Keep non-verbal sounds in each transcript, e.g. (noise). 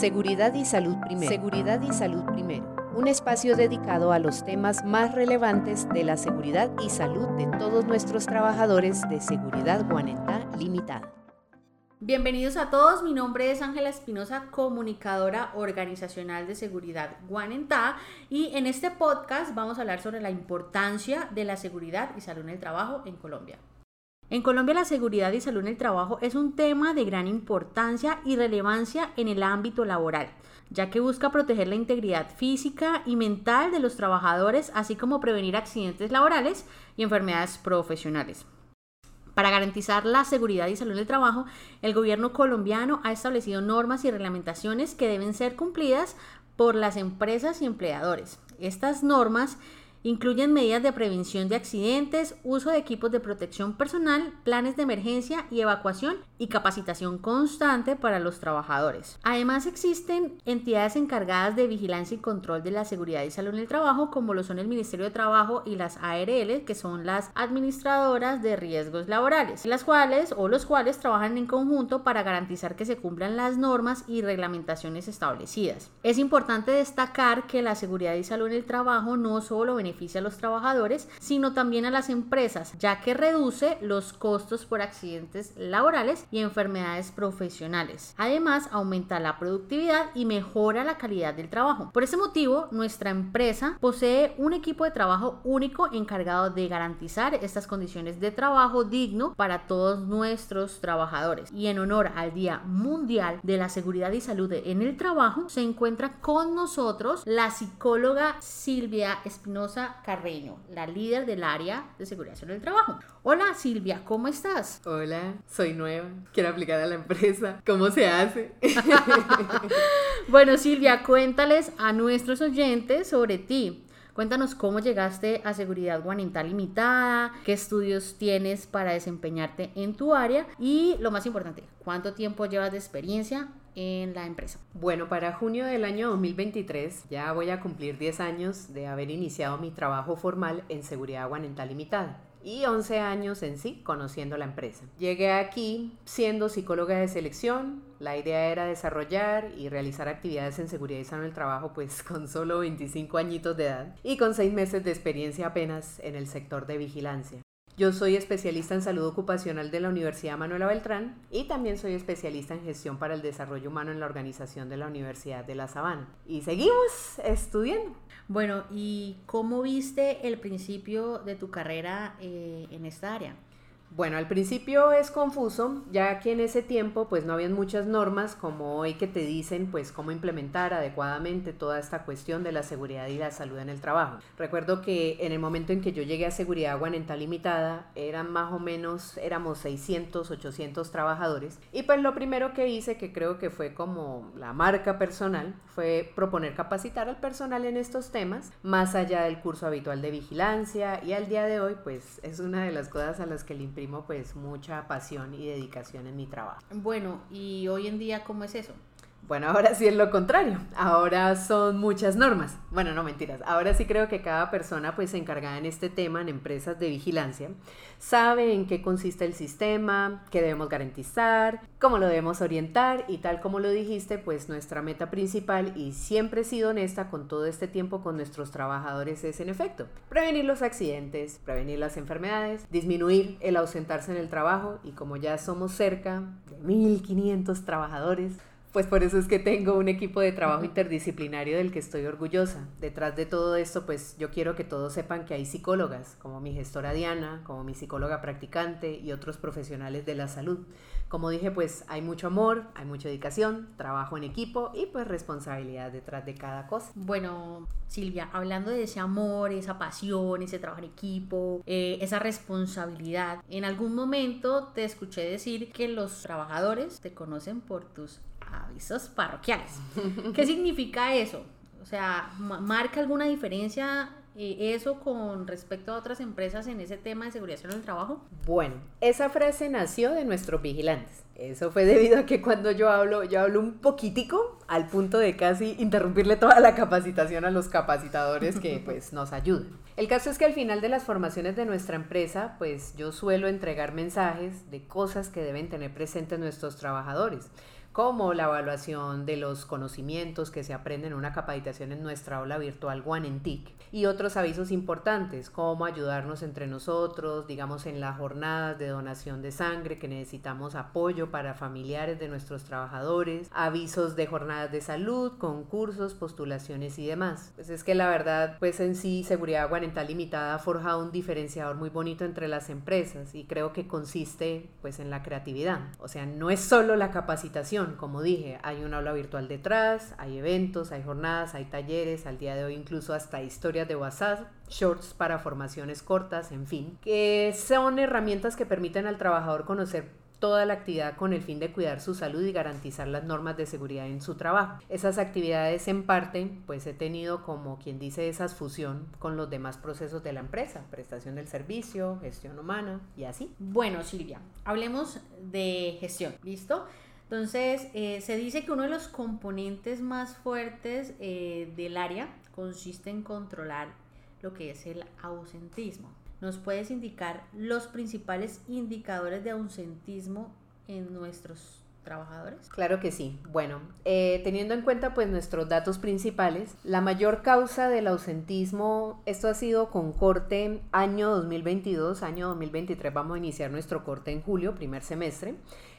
Seguridad y salud primero. Seguridad y salud primero. Un espacio dedicado a los temas más relevantes de la seguridad y salud de todos nuestros trabajadores de Seguridad Guanentá Limitada. Bienvenidos a todos, mi nombre es Ángela Espinosa, comunicadora organizacional de seguridad Guanentá y en este podcast vamos a hablar sobre la importancia de la seguridad y salud en el trabajo en Colombia. En Colombia la seguridad y salud en el trabajo es un tema de gran importancia y relevancia en el ámbito laboral, ya que busca proteger la integridad física y mental de los trabajadores, así como prevenir accidentes laborales y enfermedades profesionales. Para garantizar la seguridad y salud en el trabajo, el gobierno colombiano ha establecido normas y reglamentaciones que deben ser cumplidas por las empresas y empleadores. Estas normas Incluyen medidas de prevención de accidentes, uso de equipos de protección personal, planes de emergencia y evacuación y capacitación constante para los trabajadores. Además existen entidades encargadas de vigilancia y control de la seguridad y salud en el trabajo como lo son el Ministerio de Trabajo y las ARL que son las administradoras de riesgos laborales, las cuales o los cuales trabajan en conjunto para garantizar que se cumplan las normas y reglamentaciones establecidas. Es importante destacar que la seguridad y salud en el trabajo no solo beneficia beneficia a los trabajadores, sino también a las empresas, ya que reduce los costos por accidentes laborales y enfermedades profesionales. Además, aumenta la productividad y mejora la calidad del trabajo. Por ese motivo, nuestra empresa posee un equipo de trabajo único encargado de garantizar estas condiciones de trabajo digno para todos nuestros trabajadores. Y en honor al Día Mundial de la Seguridad y Salud en el Trabajo, se encuentra con nosotros la psicóloga Silvia Espinosa Carreño, la líder del área de seguridad en el trabajo. Hola Silvia, ¿cómo estás? Hola, soy nueva, quiero aplicar a la empresa. ¿Cómo se hace? (laughs) bueno Silvia, cuéntales a nuestros oyentes sobre ti. Cuéntanos cómo llegaste a Seguridad Guanintá Limitada, qué estudios tienes para desempeñarte en tu área y lo más importante, cuánto tiempo llevas de experiencia en la empresa. Bueno, para junio del año 2023 ya voy a cumplir 10 años de haber iniciado mi trabajo formal en Seguridad Guanentá Limitada y 11 años en sí conociendo la empresa. Llegué aquí siendo psicóloga de selección, la idea era desarrollar y realizar actividades en seguridad y salud del trabajo pues (laughs) con solo 25 añitos de edad y con 6 meses de experiencia apenas en el sector de vigilancia. Yo soy especialista en salud ocupacional de la Universidad Manuela Beltrán y también soy especialista en gestión para el desarrollo humano en la organización de la Universidad de La Sabana. Y seguimos estudiando. Bueno, ¿y cómo viste el principio de tu carrera eh, en esta área? Bueno, al principio es confuso, ya que en ese tiempo pues no habían muchas normas como hoy que te dicen pues cómo implementar adecuadamente toda esta cuestión de la seguridad y la salud en el trabajo. Recuerdo que en el momento en que yo llegué a Seguridad Guanenta Limitada eran más o menos, éramos 600, 800 trabajadores y pues lo primero que hice, que creo que fue como la marca personal, fue proponer capacitar al personal en estos temas, más allá del curso habitual de vigilancia y al día de hoy pues es una de las cosas a las que le pues mucha pasión y dedicación en mi trabajo. Bueno, ¿y hoy en día cómo es eso? Bueno, ahora sí es lo contrario. Ahora son muchas normas. Bueno, no mentiras. Ahora sí creo que cada persona pues encargada en este tema en empresas de vigilancia sabe en qué consiste el sistema, qué debemos garantizar, cómo lo debemos orientar y tal como lo dijiste, pues nuestra meta principal y siempre he sido honesta con todo este tiempo con nuestros trabajadores es en efecto prevenir los accidentes, prevenir las enfermedades, disminuir el ausentarse en el trabajo y como ya somos cerca de 1500 trabajadores, pues por eso es que tengo un equipo de trabajo interdisciplinario del que estoy orgullosa. Detrás de todo esto, pues yo quiero que todos sepan que hay psicólogas, como mi gestora Diana, como mi psicóloga practicante y otros profesionales de la salud. Como dije, pues hay mucho amor, hay mucha dedicación, trabajo en equipo y pues responsabilidad detrás de cada cosa. Bueno, Silvia, hablando de ese amor, esa pasión, ese trabajo en equipo, eh, esa responsabilidad, en algún momento te escuché decir que los trabajadores te conocen por tus avisos parroquiales. ¿Qué significa eso? O sea, ¿marca alguna diferencia eh, eso con respecto a otras empresas en ese tema de seguridad en el trabajo? Bueno, esa frase nació de nuestros vigilantes. Eso fue debido a que cuando yo hablo, yo hablo un poquitico al punto de casi interrumpirle toda la capacitación a los capacitadores que (laughs) pues nos ayudan. El caso es que al final de las formaciones de nuestra empresa, pues yo suelo entregar mensajes de cosas que deben tener presentes nuestros trabajadores como la evaluación de los conocimientos que se aprenden en una capacitación en nuestra aula virtual Guanentic y otros avisos importantes como ayudarnos entre nosotros, digamos en las jornadas de donación de sangre que necesitamos apoyo para familiares de nuestros trabajadores, avisos de jornadas de salud, concursos, postulaciones y demás. Pues es que la verdad, pues en sí Seguridad Guanental Limitada ha forjado un diferenciador muy bonito entre las empresas y creo que consiste pues en la creatividad. O sea, no es solo la capacitación, como dije, hay una aula virtual detrás, hay eventos, hay jornadas, hay talleres, al día de hoy incluso hasta historias de WhatsApp, shorts para formaciones cortas, en fin, que son herramientas que permiten al trabajador conocer toda la actividad con el fin de cuidar su salud y garantizar las normas de seguridad en su trabajo. Esas actividades en parte, pues he tenido como quien dice esa fusión con los demás procesos de la empresa, prestación del servicio, gestión humana y así. Bueno, Silvia, hablemos de gestión, ¿listo? Entonces, eh, se dice que uno de los componentes más fuertes eh, del área consiste en controlar lo que es el ausentismo. ¿Nos puedes indicar los principales indicadores de ausentismo en nuestros trabajadores? Claro que sí. Bueno, eh, teniendo en cuenta pues nuestros datos principales, la mayor causa del ausentismo, esto ha sido con corte año 2022, año 2023, vamos a iniciar nuestro corte en julio, primer semestre.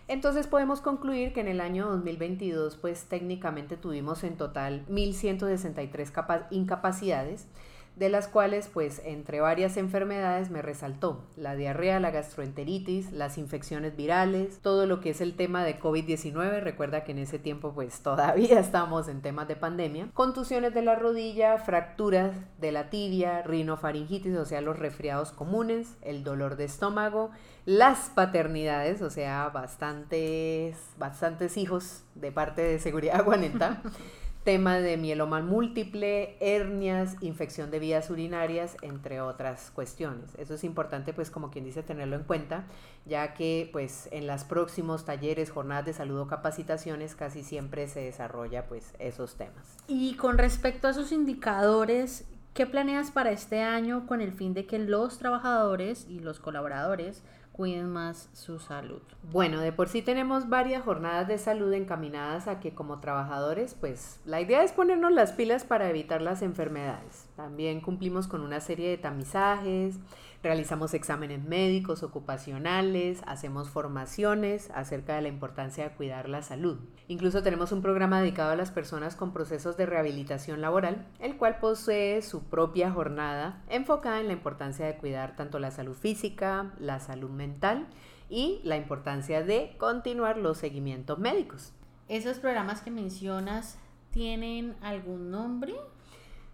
Entonces podemos concluir que en el año 2022 pues técnicamente tuvimos en total 1.163 incapacidades de las cuales pues entre varias enfermedades me resaltó la diarrea, la gastroenteritis, las infecciones virales, todo lo que es el tema de COVID-19, recuerda que en ese tiempo pues (laughs) todavía estamos en temas de pandemia, contusiones de la rodilla, fracturas de la tibia, rinofaringitis, o sea, los resfriados comunes, el dolor de estómago, las paternidades, o sea, bastantes, bastantes hijos de parte de Seguridad Guanenta (laughs) tema de mieloma múltiple, hernias, infección de vías urinarias, entre otras cuestiones. Eso es importante, pues como quien dice, tenerlo en cuenta, ya que pues en los próximos talleres, jornadas de salud o capacitaciones casi siempre se desarrolla pues esos temas. Y con respecto a esos indicadores, ¿qué planeas para este año con el fin de que los trabajadores y los colaboradores cuiden más su salud. Bueno, de por sí tenemos varias jornadas de salud encaminadas a que como trabajadores, pues la idea es ponernos las pilas para evitar las enfermedades. También cumplimos con una serie de tamizajes, realizamos exámenes médicos, ocupacionales, hacemos formaciones acerca de la importancia de cuidar la salud. Incluso tenemos un programa dedicado a las personas con procesos de rehabilitación laboral, el cual posee su propia jornada enfocada en la importancia de cuidar tanto la salud física, la salud mental y la importancia de continuar los seguimientos médicos. ¿Esos programas que mencionas tienen algún nombre?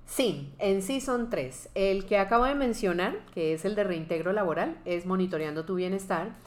Sí, en sí son tres. El que acabo de mencionar, que es el de reintegro laboral, es monitoreando tu bienestar.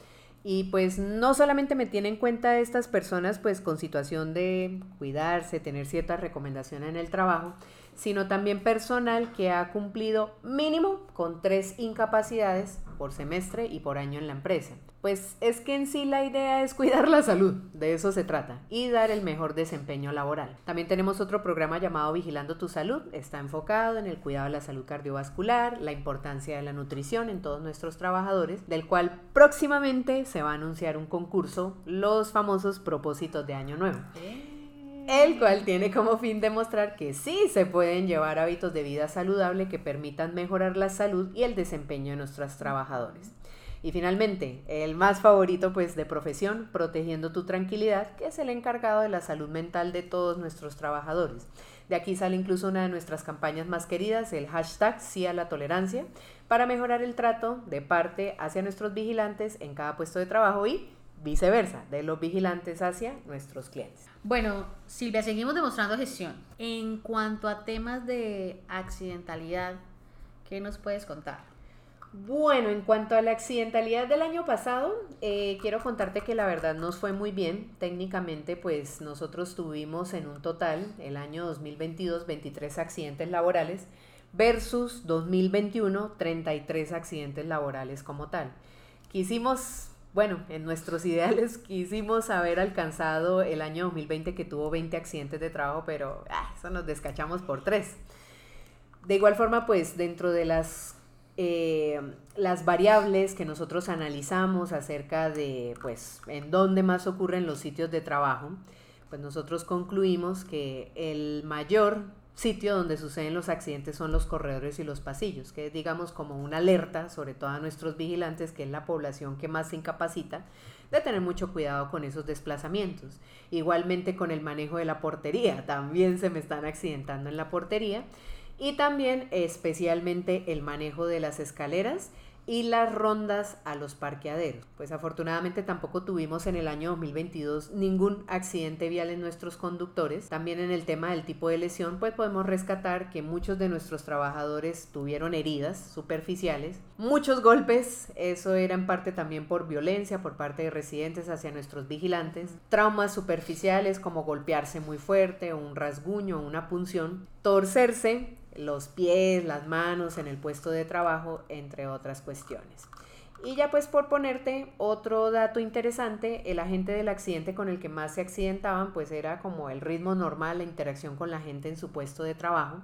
Y pues no solamente me tiene en cuenta estas personas pues con situación de cuidarse, tener ciertas recomendaciones en el trabajo, sino también personal que ha cumplido mínimo con tres incapacidades por semestre y por año en la empresa. Pues es que en sí la idea es cuidar la salud, de eso se trata, y dar el mejor desempeño laboral. También tenemos otro programa llamado Vigilando tu Salud, está enfocado en el cuidado de la salud cardiovascular, la importancia de la nutrición en todos nuestros trabajadores, del cual próximamente se va a anunciar un concurso, los famosos propósitos de Año Nuevo. El cual tiene como fin demostrar que sí se pueden llevar hábitos de vida saludable que permitan mejorar la salud y el desempeño de nuestros trabajadores. Y finalmente, el más favorito pues de profesión, protegiendo tu tranquilidad, que es el encargado de la salud mental de todos nuestros trabajadores. De aquí sale incluso una de nuestras campañas más queridas, el hashtag sí a la tolerancia, para mejorar el trato de parte hacia nuestros vigilantes en cada puesto de trabajo y viceversa, de los vigilantes hacia nuestros clientes. Bueno, Silvia, seguimos demostrando gestión. En cuanto a temas de accidentalidad, ¿qué nos puedes contar? Bueno, en cuanto a la accidentalidad del año pasado, eh, quiero contarte que la verdad nos fue muy bien. Técnicamente, pues nosotros tuvimos en un total, el año 2022, 23 accidentes laborales versus 2021, 33 accidentes laborales como tal. Quisimos, bueno, en nuestros (laughs) ideales quisimos haber alcanzado el año 2020 que tuvo 20 accidentes de trabajo, pero ah, eso nos descachamos por tres. De igual forma, pues dentro de las eh, las variables que nosotros analizamos acerca de, pues, en dónde más ocurren los sitios de trabajo, pues nosotros concluimos que el mayor sitio donde suceden los accidentes son los corredores y los pasillos, que es digamos como una alerta, sobre todo a nuestros vigilantes, que es la población que más se incapacita, de tener mucho cuidado con esos desplazamientos. Igualmente con el manejo de la portería, también se me están accidentando en la portería y también especialmente el manejo de las escaleras y las rondas a los parqueaderos. Pues afortunadamente tampoco tuvimos en el año 2022 ningún accidente vial en nuestros conductores. También en el tema del tipo de lesión, pues podemos rescatar que muchos de nuestros trabajadores tuvieron heridas superficiales, muchos golpes, eso era en parte también por violencia por parte de residentes hacia nuestros vigilantes, traumas superficiales como golpearse muy fuerte, un rasguño, una punción, torcerse, los pies, las manos en el puesto de trabajo, entre otras cuestiones. Y ya pues por ponerte otro dato interesante, el agente del accidente con el que más se accidentaban pues era como el ritmo normal, la interacción con la gente en su puesto de trabajo.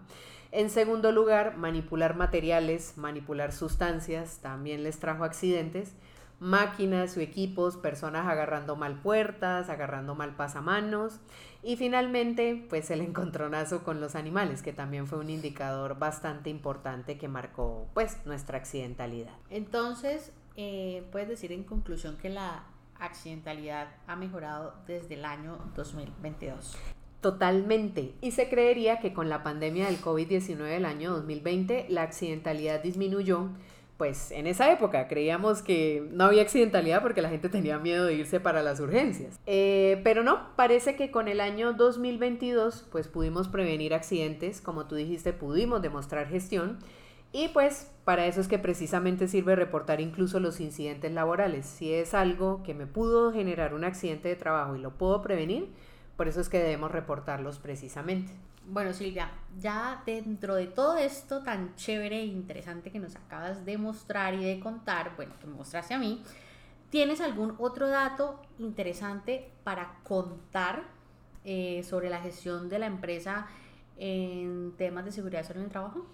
En segundo lugar, manipular materiales, manipular sustancias, también les trajo accidentes máquinas o equipos, personas agarrando mal puertas, agarrando mal pasamanos y finalmente pues el encontronazo con los animales que también fue un indicador bastante importante que marcó pues nuestra accidentalidad. Entonces, eh, puedes decir en conclusión que la accidentalidad ha mejorado desde el año 2022. Totalmente. Y se creería que con la pandemia del COVID-19 del año 2020 la accidentalidad disminuyó pues en esa época creíamos que no había accidentalidad porque la gente tenía miedo de irse para las urgencias. Eh, pero no, parece que con el año 2022 pues pudimos prevenir accidentes, como tú dijiste, pudimos demostrar gestión y pues para eso es que precisamente sirve reportar incluso los incidentes laborales. Si es algo que me pudo generar un accidente de trabajo y lo puedo prevenir, por eso es que debemos reportarlos precisamente. Bueno, Silvia, ya dentro de todo esto tan chévere e interesante que nos acabas de mostrar y de contar, bueno, que me mostraste a mí, ¿tienes algún otro dato interesante para contar eh, sobre la gestión de la empresa en temas de seguridad en el trabajo?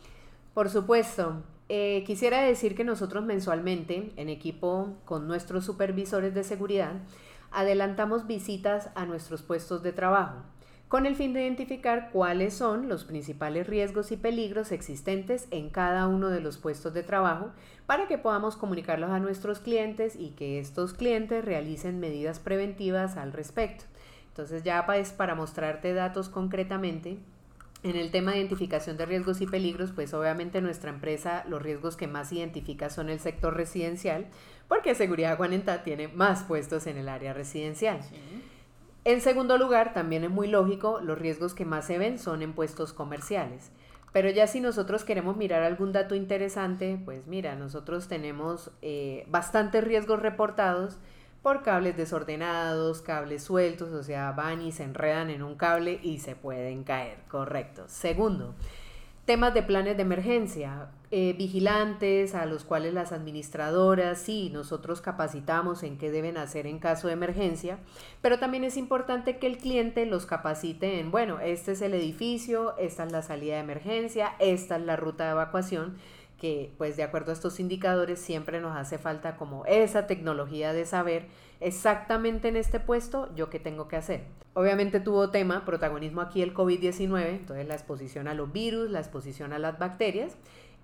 Por supuesto. Eh, quisiera decir que nosotros mensualmente, en equipo con nuestros supervisores de seguridad, adelantamos visitas a nuestros puestos de trabajo con el fin de identificar cuáles son los principales riesgos y peligros existentes en cada uno de los puestos de trabajo para que podamos comunicarlos a nuestros clientes y que estos clientes realicen medidas preventivas al respecto. Entonces ya es para mostrarte datos concretamente. En el tema de identificación de riesgos y peligros, pues obviamente nuestra empresa los riesgos que más identifica son el sector residencial, porque Seguridad Guanenta tiene más puestos en el área residencial. En segundo lugar, también es muy lógico, los riesgos que más se ven son en puestos comerciales. Pero ya si nosotros queremos mirar algún dato interesante, pues mira, nosotros tenemos eh, bastantes riesgos reportados por cables desordenados, cables sueltos, o sea, van y se enredan en un cable y se pueden caer, correcto. Segundo, temas de planes de emergencia. Eh, vigilantes a los cuales las administradoras, sí, nosotros capacitamos en qué deben hacer en caso de emergencia, pero también es importante que el cliente los capacite en, bueno, este es el edificio, esta es la salida de emergencia, esta es la ruta de evacuación que pues de acuerdo a estos indicadores siempre nos hace falta como esa tecnología de saber exactamente en este puesto yo qué tengo que hacer. Obviamente tuvo tema, protagonismo aquí el COVID-19, entonces la exposición a los virus, la exposición a las bacterias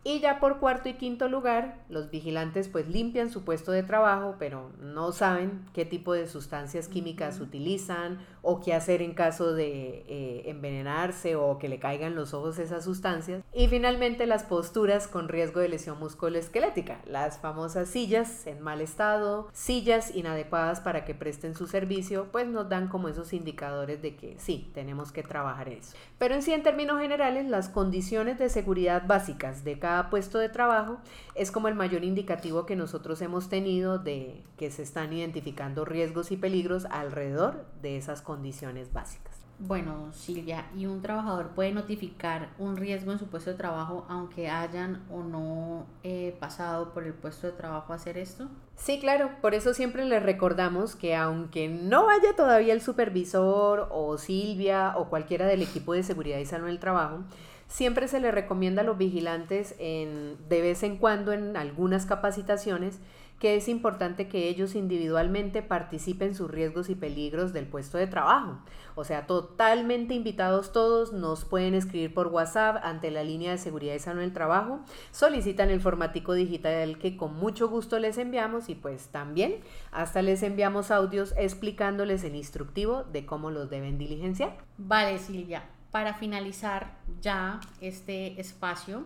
y ya por cuarto y quinto lugar, los vigilantes pues limpian su puesto de trabajo, pero no saben qué tipo de sustancias químicas utilizan o qué hacer en caso de eh, envenenarse o que le caigan los ojos esas sustancias. Y finalmente las posturas con riesgo de lesión musculoesquelética, las famosas sillas en mal estado, sillas inadecuadas para que presten su servicio, pues nos dan como esos indicadores de que sí, tenemos que trabajar eso. Pero en sí, en términos generales, las condiciones de seguridad básicas de cada puesto de trabajo es como el mayor indicativo que nosotros hemos tenido de que se están identificando riesgos y peligros alrededor de esas condiciones básicas. Bueno, Silvia, ¿y un trabajador puede notificar un riesgo en su puesto de trabajo aunque hayan o no eh, pasado por el puesto de trabajo a hacer esto? Sí, claro, por eso siempre les recordamos que aunque no vaya todavía el supervisor o Silvia o cualquiera del equipo de seguridad y salud en el trabajo, Siempre se le recomienda a los vigilantes en, de vez en cuando en algunas capacitaciones que es importante que ellos individualmente participen sus riesgos y peligros del puesto de trabajo. O sea, totalmente invitados todos, nos pueden escribir por WhatsApp ante la línea de seguridad y salud del trabajo, solicitan el formatico digital que con mucho gusto les enviamos y pues también hasta les enviamos audios explicándoles el instructivo de cómo los deben diligenciar. Vale, Silvia, para finalizar ya este espacio,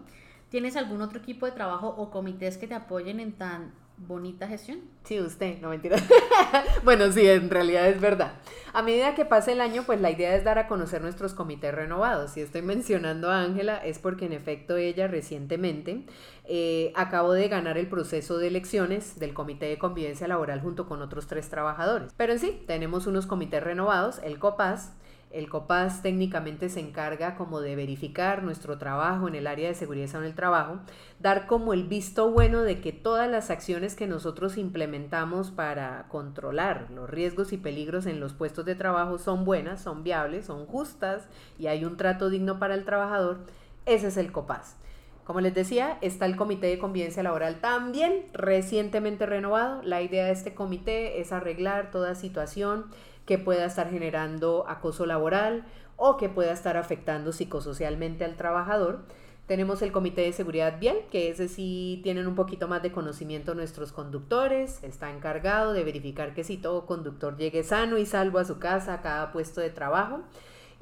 ¿tienes algún otro equipo de trabajo o comités que te apoyen en tan bonita gestión. Sí, usted, no mentira. (laughs) bueno, sí, en realidad es verdad. A medida que pase el año, pues la idea es dar a conocer nuestros comités renovados. Si estoy mencionando a Ángela, es porque en efecto ella recientemente eh, acabó de ganar el proceso de elecciones del Comité de Convivencia Laboral junto con otros tres trabajadores. Pero en sí, tenemos unos comités renovados, el COPAS, el COPAS técnicamente se encarga como de verificar nuestro trabajo en el área de seguridad en el trabajo, dar como el visto bueno de que todas las acciones que nosotros implementamos para controlar los riesgos y peligros en los puestos de trabajo son buenas, son viables, son justas y hay un trato digno para el trabajador. Ese es el COPAS. Como les decía, está el Comité de Convivencia Laboral también recientemente renovado. La idea de este comité es arreglar toda situación que pueda estar generando acoso laboral o que pueda estar afectando psicosocialmente al trabajador. Tenemos el Comité de Seguridad Vial, que ese sí tienen un poquito más de conocimiento nuestros conductores, está encargado de verificar que si todo conductor llegue sano y salvo a su casa, a cada puesto de trabajo.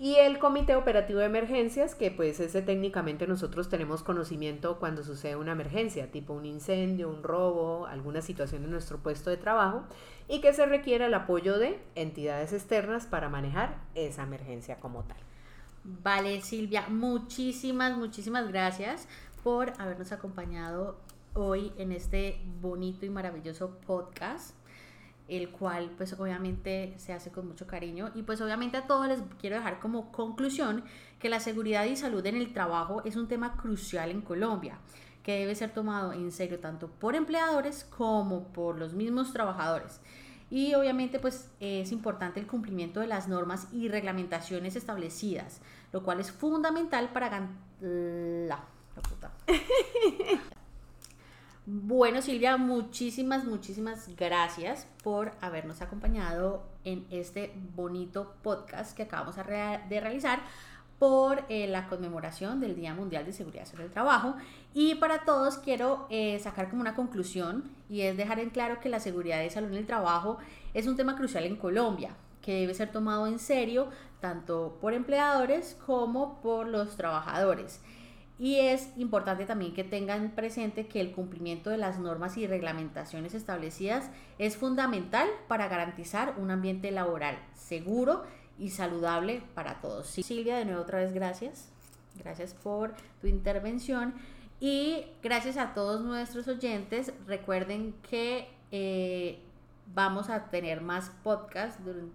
Y el Comité Operativo de Emergencias, que pues ese técnicamente nosotros tenemos conocimiento cuando sucede una emergencia, tipo un incendio, un robo, alguna situación en nuestro puesto de trabajo, y que se requiera el apoyo de entidades externas para manejar esa emergencia como tal. Vale, Silvia, muchísimas, muchísimas gracias por habernos acompañado hoy en este bonito y maravilloso podcast el cual pues obviamente se hace con mucho cariño y pues obviamente a todos les quiero dejar como conclusión que la seguridad y salud en el trabajo es un tema crucial en Colombia que debe ser tomado en serio tanto por empleadores como por los mismos trabajadores. Y obviamente pues es importante el cumplimiento de las normas y reglamentaciones establecidas, lo cual es fundamental para la, la puta. (laughs) Bueno, Silvia, muchísimas, muchísimas gracias por habernos acompañado en este bonito podcast que acabamos de realizar por eh, la conmemoración del Día Mundial de Seguridad sobre el Trabajo. Y para todos quiero eh, sacar como una conclusión y es dejar en claro que la seguridad y salud en el trabajo es un tema crucial en Colombia que debe ser tomado en serio tanto por empleadores como por los trabajadores. Y es importante también que tengan presente que el cumplimiento de las normas y reglamentaciones establecidas es fundamental para garantizar un ambiente laboral seguro y saludable para todos. Silvia, de nuevo otra vez gracias. Gracias por tu intervención y gracias a todos nuestros oyentes. Recuerden que eh, vamos a tener más podcasts durante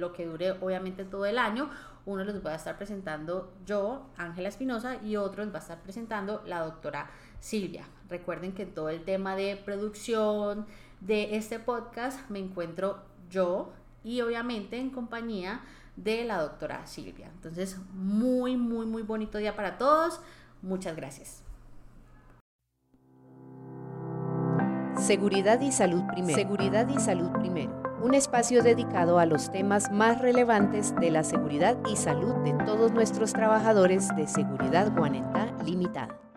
lo que dure obviamente todo el año. Uno los va a estar presentando yo, Ángela Espinosa, y otro los va a estar presentando la doctora Silvia. Recuerden que todo el tema de producción de este podcast me encuentro yo y obviamente en compañía de la doctora Silvia. Entonces, muy, muy, muy bonito día para todos. Muchas gracias. Seguridad y salud primero. Seguridad y salud primero un espacio dedicado a los temas más relevantes de la seguridad y salud de todos nuestros trabajadores de Seguridad Guanentá Limitada.